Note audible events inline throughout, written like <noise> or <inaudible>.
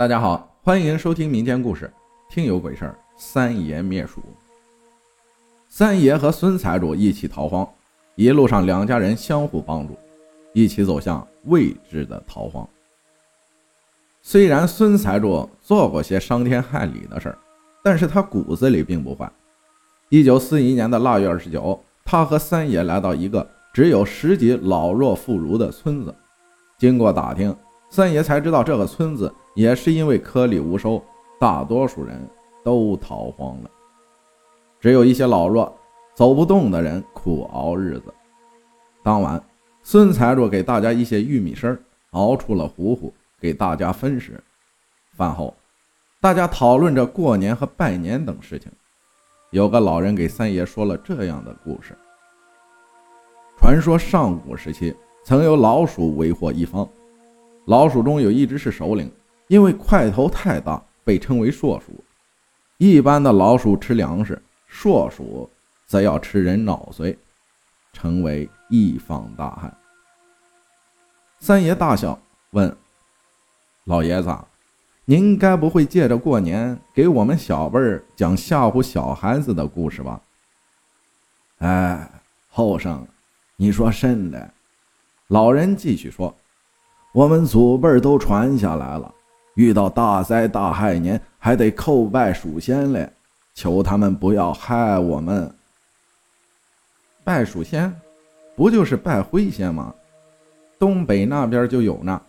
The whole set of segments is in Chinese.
大家好，欢迎收听民间故事《听有鬼事儿》。三爷灭鼠。三爷和孙财主一起逃荒，一路上两家人相互帮助，一起走向未知的逃荒。虽然孙财主做过些伤天害理的事儿，但是他骨子里并不坏。一九四一年的腊月二十九，他和三爷来到一个只有十几老弱妇孺的村子，经过打听，三爷才知道这个村子。也是因为颗粒无收，大多数人都逃荒了，只有一些老弱、走不动的人苦熬日子。当晚，孙财主给大家一些玉米丝熬出了糊糊，给大家分食。饭后，大家讨论着过年和拜年等事情。有个老人给三爷说了这样的故事：传说上古时期曾有老鼠为祸一方，老鼠中有一只是首领。因为块头太大，被称为硕鼠。一般的老鼠吃粮食，硕鼠则要吃人脑髓，成为一方大害。三爷大笑，问：“老爷子，您该不会借着过年给我们小辈儿讲吓唬小孩子的故事吧？”哎，后生，你说甚的？老人继续说：“我们祖辈都传下来了。”遇到大灾大害年，还得叩拜鼠仙嘞，求他们不要害我们。拜鼠仙，不就是拜灰仙吗？东北那边就有呢。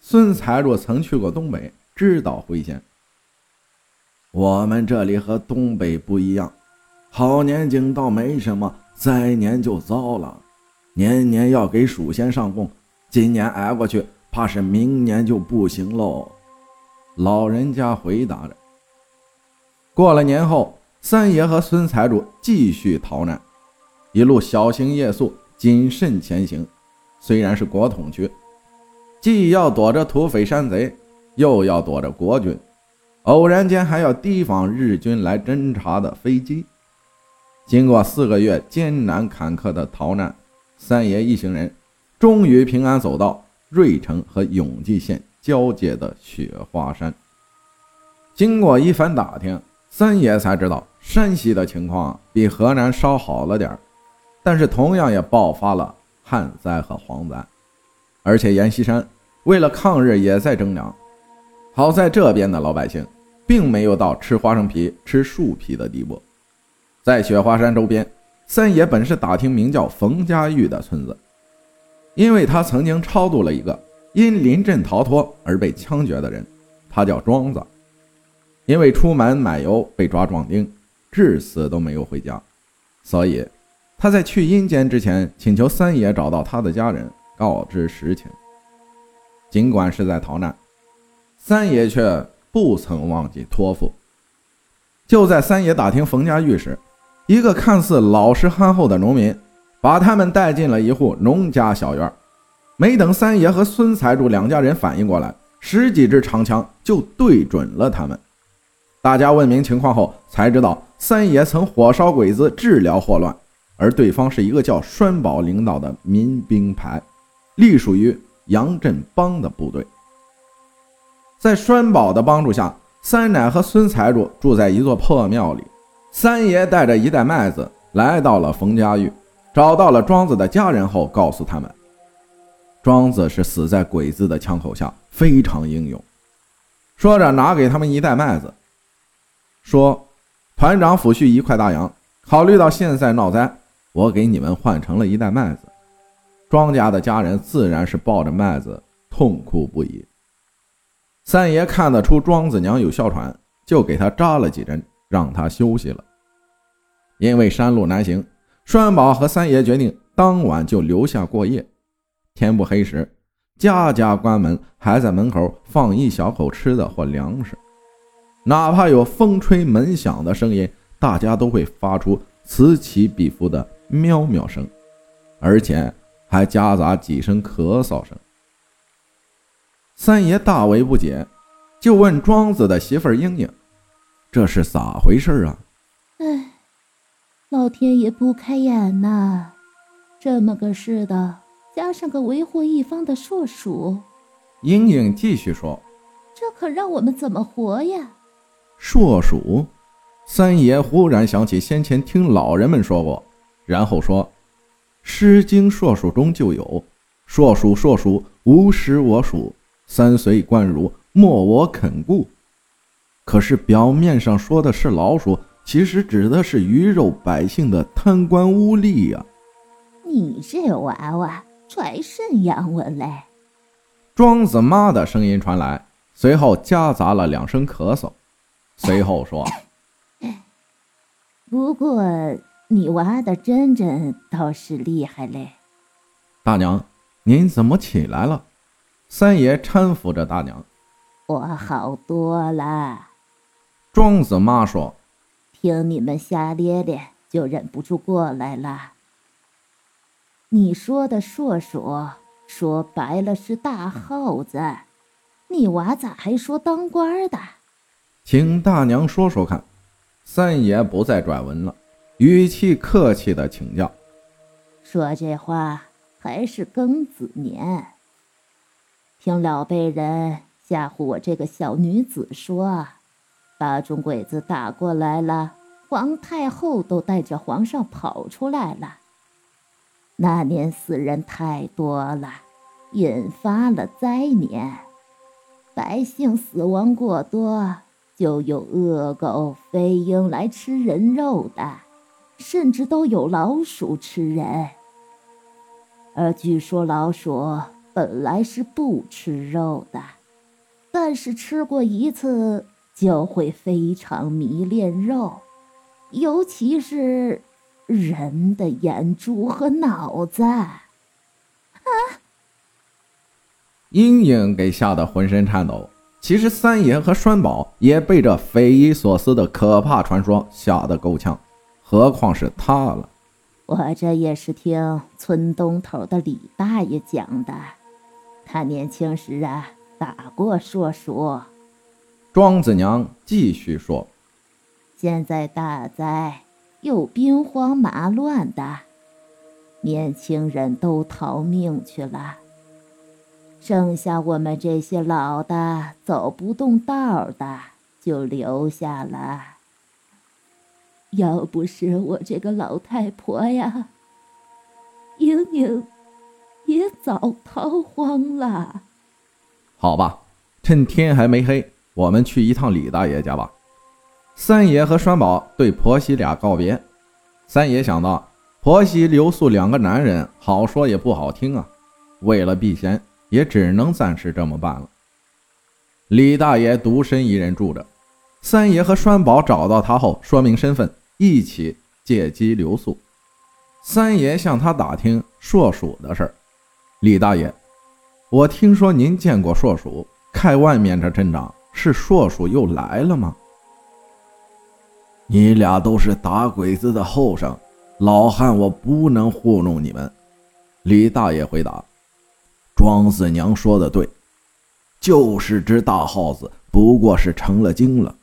孙财主曾去过东北，知道灰仙。我们这里和东北不一样，好年景倒没什么，灾年就糟了。年年要给鼠仙上供，今年挨过去，怕是明年就不行喽。老人家回答着。过了年后，三爷和孙财主继续逃难，一路小心夜宿，谨慎前行。虽然是国统区，既要躲着土匪山贼，又要躲着国军，偶然间还要提防日军来侦察的飞机。经过四个月艰难坎坷的逃难，三爷一行人终于平安走到芮城和永济县。交界的雪花山。经过一番打听，三爷才知道山西的情况比河南稍好了点但是同样也爆发了旱灾和蝗灾，而且阎锡山为了抗日也在征粮。好在这边的老百姓并没有到吃花生皮、吃树皮的地步。在雪花山周边，三爷本是打听名叫冯家峪的村子，因为他曾经超度了一个。因临阵逃脱而被枪决的人，他叫庄子。因为出门买油被抓壮丁，至死都没有回家，所以他在去阴间之前，请求三爷找到他的家人，告知实情。尽管是在逃难，三爷却不曾忘记托付。就在三爷打听冯家峪时，一个看似老实憨厚的农民，把他们带进了一户农家小院。没等三爷和孙财主两家人反应过来，十几支长枪就对准了他们。大家问明情况后，才知道三爷曾火烧鬼子治疗霍乱，而对方是一个叫栓宝领导的民兵排，隶属于杨振邦的部队。在栓宝的帮助下，三奶和孙财主住在一座破庙里。三爷带着一袋麦子来到了冯家峪，找到了庄子的家人后，告诉他们。庄子是死在鬼子的枪口下，非常英勇。说着，拿给他们一袋麦子，说：“团长抚恤一块大洋，考虑到现在闹灾，我给你们换成了一袋麦子。”庄家的家人自然是抱着麦子痛哭不已。三爷看得出庄子娘有哮喘，就给他扎了几针，让他休息了。因为山路难行，栓宝和三爷决定当晚就留下过夜。天不黑时，家家关门，还在门口放一小口吃的或粮食。哪怕有风吹门响的声音，大家都会发出此起彼伏的喵喵声，而且还夹杂几声咳嗽声。三爷大为不解，就问庄子的媳妇儿英英：“这是咋回事啊？”哎，老天爷不开眼呐！这么个事的。加上个为祸一方的硕鼠，英英继续说：“这可让我们怎么活呀？硕鼠，三爷忽然想起先前听老人们说过，然后说：“《诗经·硕鼠》中就有‘硕鼠，硕鼠，无食我黍，三岁贯汝，莫我肯顾’。可是表面上说的是老鼠，其实指的是鱼肉百姓的贪官污吏呀！你这娃娃揣甚洋文嘞？”庄子妈的声音传来，随后夹杂了两声咳嗽，随后说：“ <coughs> 不过你娃的真真倒是厉害嘞。”大娘，您怎么起来了？三爷搀扶着大娘。我好多了。庄子妈说：“听你们瞎咧咧，就忍不住过来了。你说的硕鼠。”说白了是大耗子，你娃咋还说当官的？请大娘说说看。三爷不再转文了，语气客气的请教：“说这话还是庚子年，听老辈人吓唬我这个小女子说，八中鬼子打过来了，皇太后都带着皇上跑出来了。”那年死人太多了，引发了灾年，百姓死亡过多，就有恶狗、飞鹰来吃人肉的，甚至都有老鼠吃人。而据说老鼠本来是不吃肉的，但是吃过一次就会非常迷恋肉，尤其是。人的眼珠和脑子，啊！阴影给吓得浑身颤抖。其实三爷和栓宝也被这匪夷所思的可怕传说吓得够呛，何况是他了。我这也是听村东头的李大爷讲的，他年轻时啊打过硕鼠。庄子娘继续说：“现在大灾。”又兵荒马乱的，年轻人都逃命去了，剩下我们这些老的走不动道的就留下了。要不是我这个老太婆呀，英英也早逃荒了。好吧，趁天还没黑，我们去一趟李大爷家吧。三爷和栓宝对婆媳俩告别。三爷想到婆媳留宿两个男人，好说也不好听啊。为了避嫌，也只能暂时这么办了。李大爷独身一人住着，三爷和栓宝找到他后，说明身份，一起借机留宿。三爷向他打听硕鼠的事儿。李大爷，我听说您见过硕鼠，看外面这阵仗，是硕鼠又来了吗？你俩都是打鬼子的后生，老汉我不能糊弄你们。”李大爷回答。“庄子娘说的对，就是只大耗子，不过是成了精了。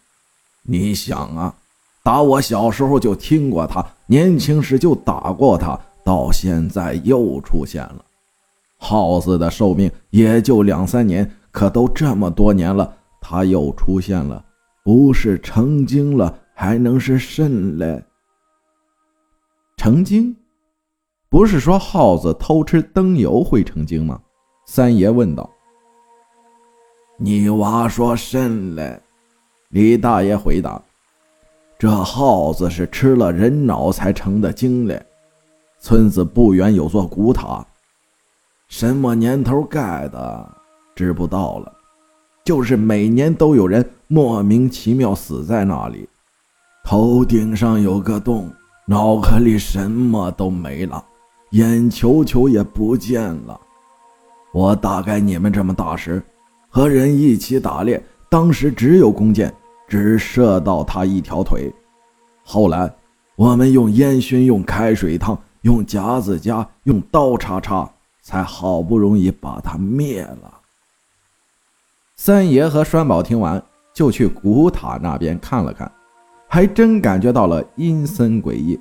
你想啊，打我小时候就听过他，年轻时就打过他，到现在又出现了。耗子的寿命也就两三年，可都这么多年了，他又出现了，不是成精了？”还能是甚嘞？成精？不是说耗子偷吃灯油会成精吗？三爷问道。你娃说甚嘞？李大爷回答：“这耗子是吃了人脑才成的精嘞。村子不远有座古塔，什么年头盖的，知不道了。就是每年都有人莫名其妙死在那里。”头顶上有个洞，脑壳里什么都没了，眼球球也不见了。我大概你们这么大时，和人一起打猎，当时只有弓箭，只射到他一条腿。后来我们用烟熏，用开水烫，用夹子夹，用刀叉叉，才好不容易把他灭了。三爷和栓宝听完，就去古塔那边看了看。还真感觉到了阴森诡异，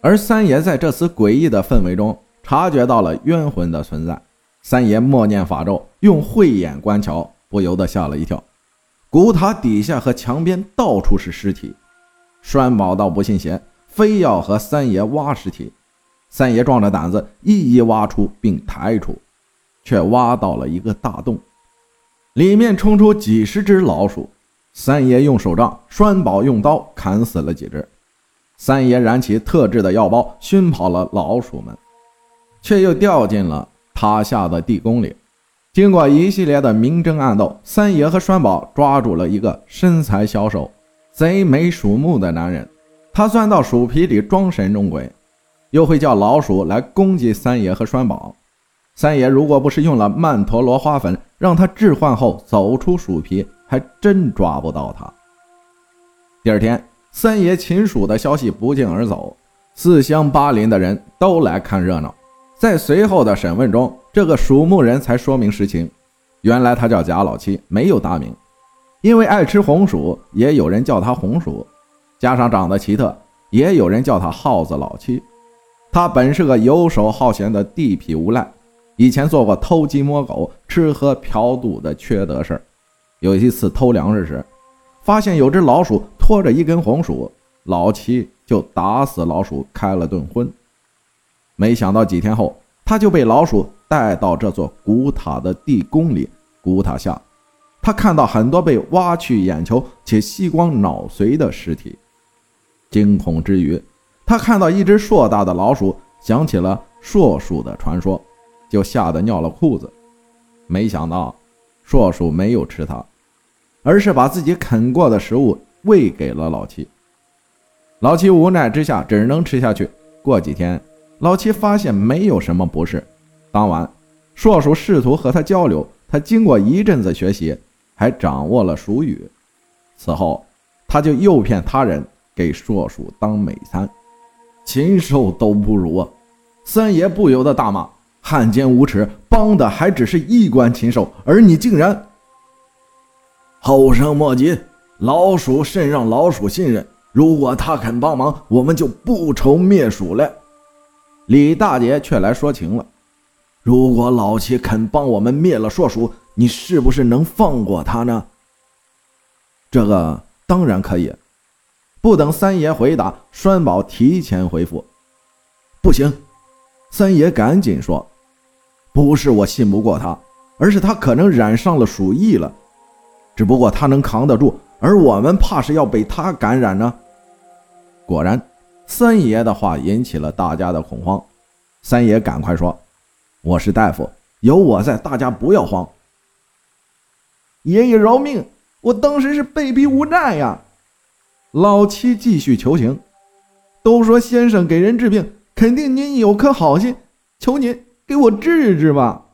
而三爷在这次诡异的氛围中察觉到了冤魂的存在。三爷默念法咒，用慧眼观瞧，不由得吓了一跳。古塔底下和墙边到处是尸体，栓宝倒不信邪，非要和三爷挖尸体。三爷壮着胆子一一挖出并抬出，却挖到了一个大洞，里面冲出几十只老鼠。三爷用手杖，栓宝用刀砍死了几只。三爷燃起特制的药包，熏跑了老鼠们，却又掉进了塔下的地宫里。经过一系列的明争暗斗，三爷和栓宝抓住了一个身材消瘦、贼眉鼠目的男人。他钻到鼠皮里装神弄鬼，又会叫老鼠来攻击三爷和栓宝。三爷如果不是用了曼陀罗花粉让他置换后走出鼠皮，还真抓不到他。第二天，三爷擒鼠的消息不胫而走，四乡八邻的人都来看热闹。在随后的审问中，这个鼠目人才说明实情。原来他叫贾老七，没有大名，因为爱吃红薯，也有人叫他红薯。加上长得奇特，也有人叫他耗子老七。他本是个游手好闲的地痞无赖，以前做过偷鸡摸狗、吃喝嫖赌的缺德事儿。有一次偷粮食时，发现有只老鼠拖着一根红薯，老七就打死老鼠，开了顿荤。没想到几天后，他就被老鼠带到这座古塔的地宫里。古塔下，他看到很多被挖去眼球且吸光脑髓的尸体。惊恐之余，他看到一只硕大的老鼠，想起了硕鼠的传说，就吓得尿了裤子。没想到，硕鼠没有吃它，而是把自己啃过的食物喂给了老七。老七无奈之下，只能吃下去。过几天。老七发现没有什么不适。当晚，硕鼠试图和他交流，他经过一阵子学习，还掌握了鼠语。此后，他就诱骗他人给硕鼠当美餐，禽兽都不如啊！三爷不由得大骂：“汉奸无耻，帮的还只是一官禽兽，而你竟然……后生莫急，老鼠甚让老鼠信任，如果他肯帮忙，我们就不愁灭鼠了。”李大爷却来说情了：“如果老七肯帮我们灭了硕鼠，你是不是能放过他呢？”这个当然可以。不等三爷回答，栓宝提前回复：“不行。”三爷赶紧说：“不是我信不过他，而是他可能染上了鼠疫了。只不过他能扛得住，而我们怕是要被他感染呢。”果然。三爷的话引起了大家的恐慌，三爷赶快说：“我是大夫，有我在，大家不要慌。”爷爷饶命！我当时是被逼无奈呀。老七继续求情：“都说先生给人治病，肯定您有颗好心，求您给我治治吧。”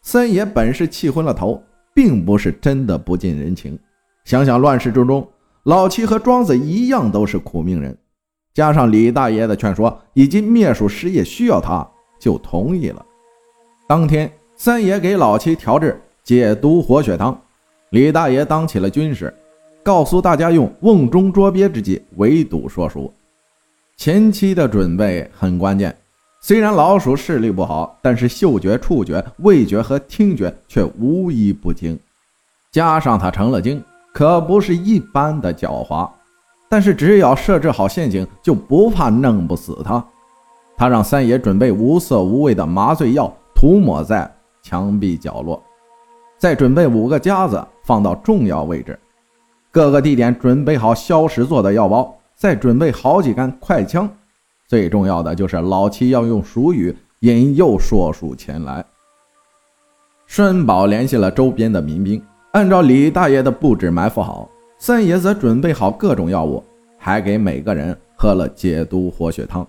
三爷本是气昏了头，并不是真的不近人情。想想乱世之中，老七和庄子一样都是苦命人。加上李大爷的劝说，以及灭鼠事业需要他，就同意了。当天，三爷给老七调制解毒活血汤，李大爷当起了军师，告诉大家用瓮中捉鳖之计围堵硕鼠。前期的准备很关键，虽然老鼠视力不好，但是嗅觉、触觉、味觉和听觉却无一不精，加上它成了精，可不是一般的狡猾。但是只要设置好陷阱，就不怕弄不死它。他让三爷准备无色无味的麻醉药，涂抹在墙壁角落，再准备五个夹子放到重要位置，各个地点准备好消食做的药包，再准备好几杆快枪。最重要的就是老七要用鼠语引诱硕鼠前来。顺宝联系了周边的民兵，按照李大爷的布置埋伏好。三爷则准备好各种药物，还给每个人喝了解毒活血汤，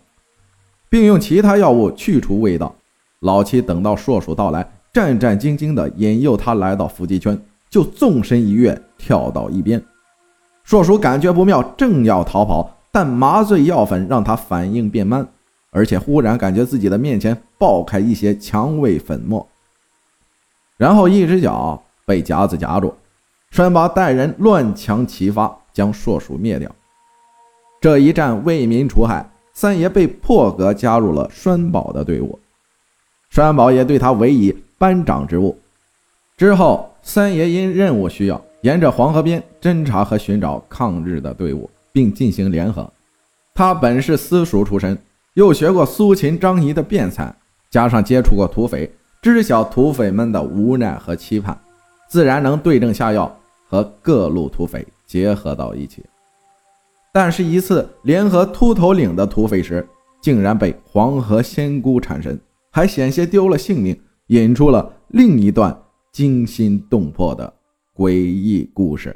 并用其他药物去除味道。老七等到硕鼠到来，战战兢兢地引诱他来到伏击圈，就纵身一跃，跳到一边。硕鼠感觉不妙，正要逃跑，但麻醉药粉让他反应变慢，而且忽然感觉自己的面前爆开一些蔷薇粉末，然后一只脚被夹子夹住。栓宝带人乱枪齐发，将硕鼠灭掉。这一战为民除害，三爷被破格加入了栓宝的队伍。栓宝也对他委以班长职务。之后，三爷因任务需要，沿着黄河边侦查和寻找抗日的队伍，并进行联合。他本是私塾出身，又学过苏秦、张仪的辩才，加上接触过土匪，知晓土匪们的无奈和期盼，自然能对症下药，和各路土匪结合到一起。但是，一次联合秃头岭的土匪时，竟然被黄河仙姑缠身，还险些丢了性命，引出了另一段惊心动魄的诡异故事。